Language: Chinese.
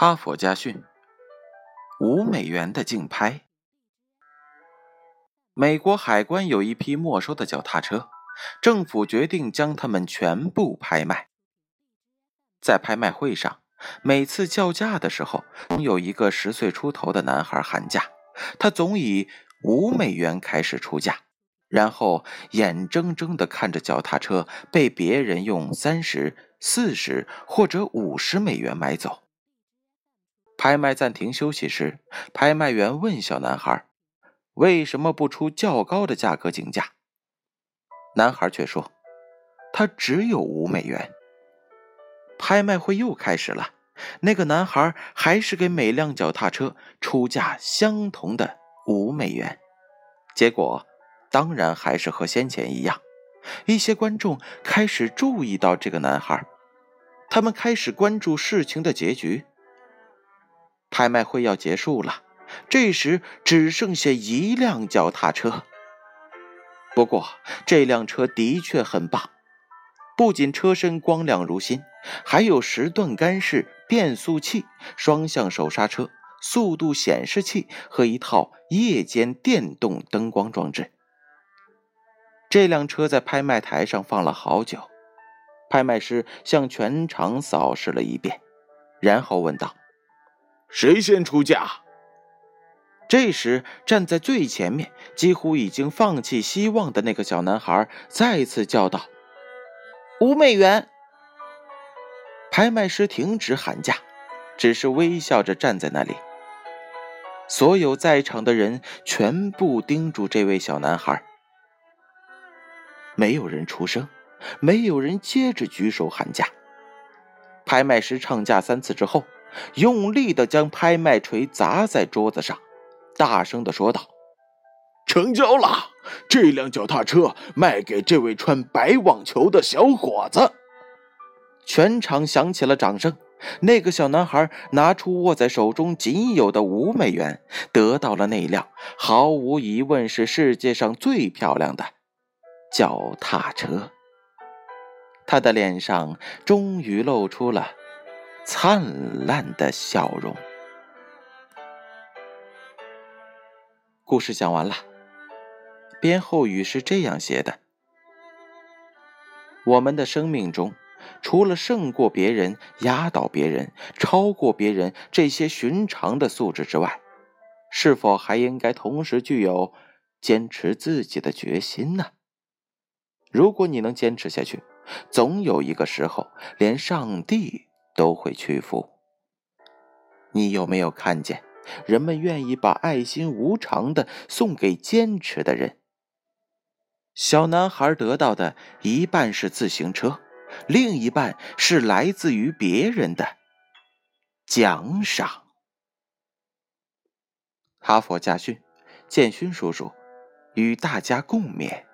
哈佛家训：五美元的竞拍。美国海关有一批没收的脚踏车，政府决定将它们全部拍卖。在拍卖会上，每次叫价的时候，总有一个十岁出头的男孩喊价，他总以五美元开始出价，然后眼睁睁地看着脚踏车被别人用三十、四十或者五十美元买走。拍卖暂停休息时，拍卖员问小男孩：“为什么不出较高的价格竞价？”男孩却说：“他只有五美元。”拍卖会又开始了，那个男孩还是给每辆脚踏车出价相同的五美元。结果当然还是和先前一样。一些观众开始注意到这个男孩，他们开始关注事情的结局。拍卖会要结束了，这时只剩下一辆脚踏车。不过这辆车的确很棒，不仅车身光亮如新，还有十段干式变速器、双向手刹车、速度显示器和一套夜间电动灯光装置。这辆车在拍卖台上放了好久，拍卖师向全场扫视了一遍，然后问道。谁先出价？这时，站在最前面、几乎已经放弃希望的那个小男孩再次叫道：“五美元！”拍卖师停止喊价，只是微笑着站在那里。所有在场的人全部盯住这位小男孩，没有人出声，没有人接着举手喊价。拍卖师唱价三次之后。用力的将拍卖锤砸在桌子上，大声的说道：“成交了！这辆脚踏车卖给这位穿白网球的小伙子。”全场响起了掌声。那个小男孩拿出握在手中仅有的五美元，得到了那辆毫无疑问是世界上最漂亮的脚踏车。他的脸上终于露出了。灿烂的笑容。故事讲完了，编后语是这样写的：我们的生命中，除了胜过别人、压倒别人、超过别人这些寻常的素质之外，是否还应该同时具有坚持自己的决心呢？如果你能坚持下去，总有一个时候，连上帝。都会屈服。你有没有看见，人们愿意把爱心无偿的送给坚持的人？小男孩得到的一半是自行车，另一半是来自于别人的奖赏。哈佛家训，建勋叔叔与大家共勉。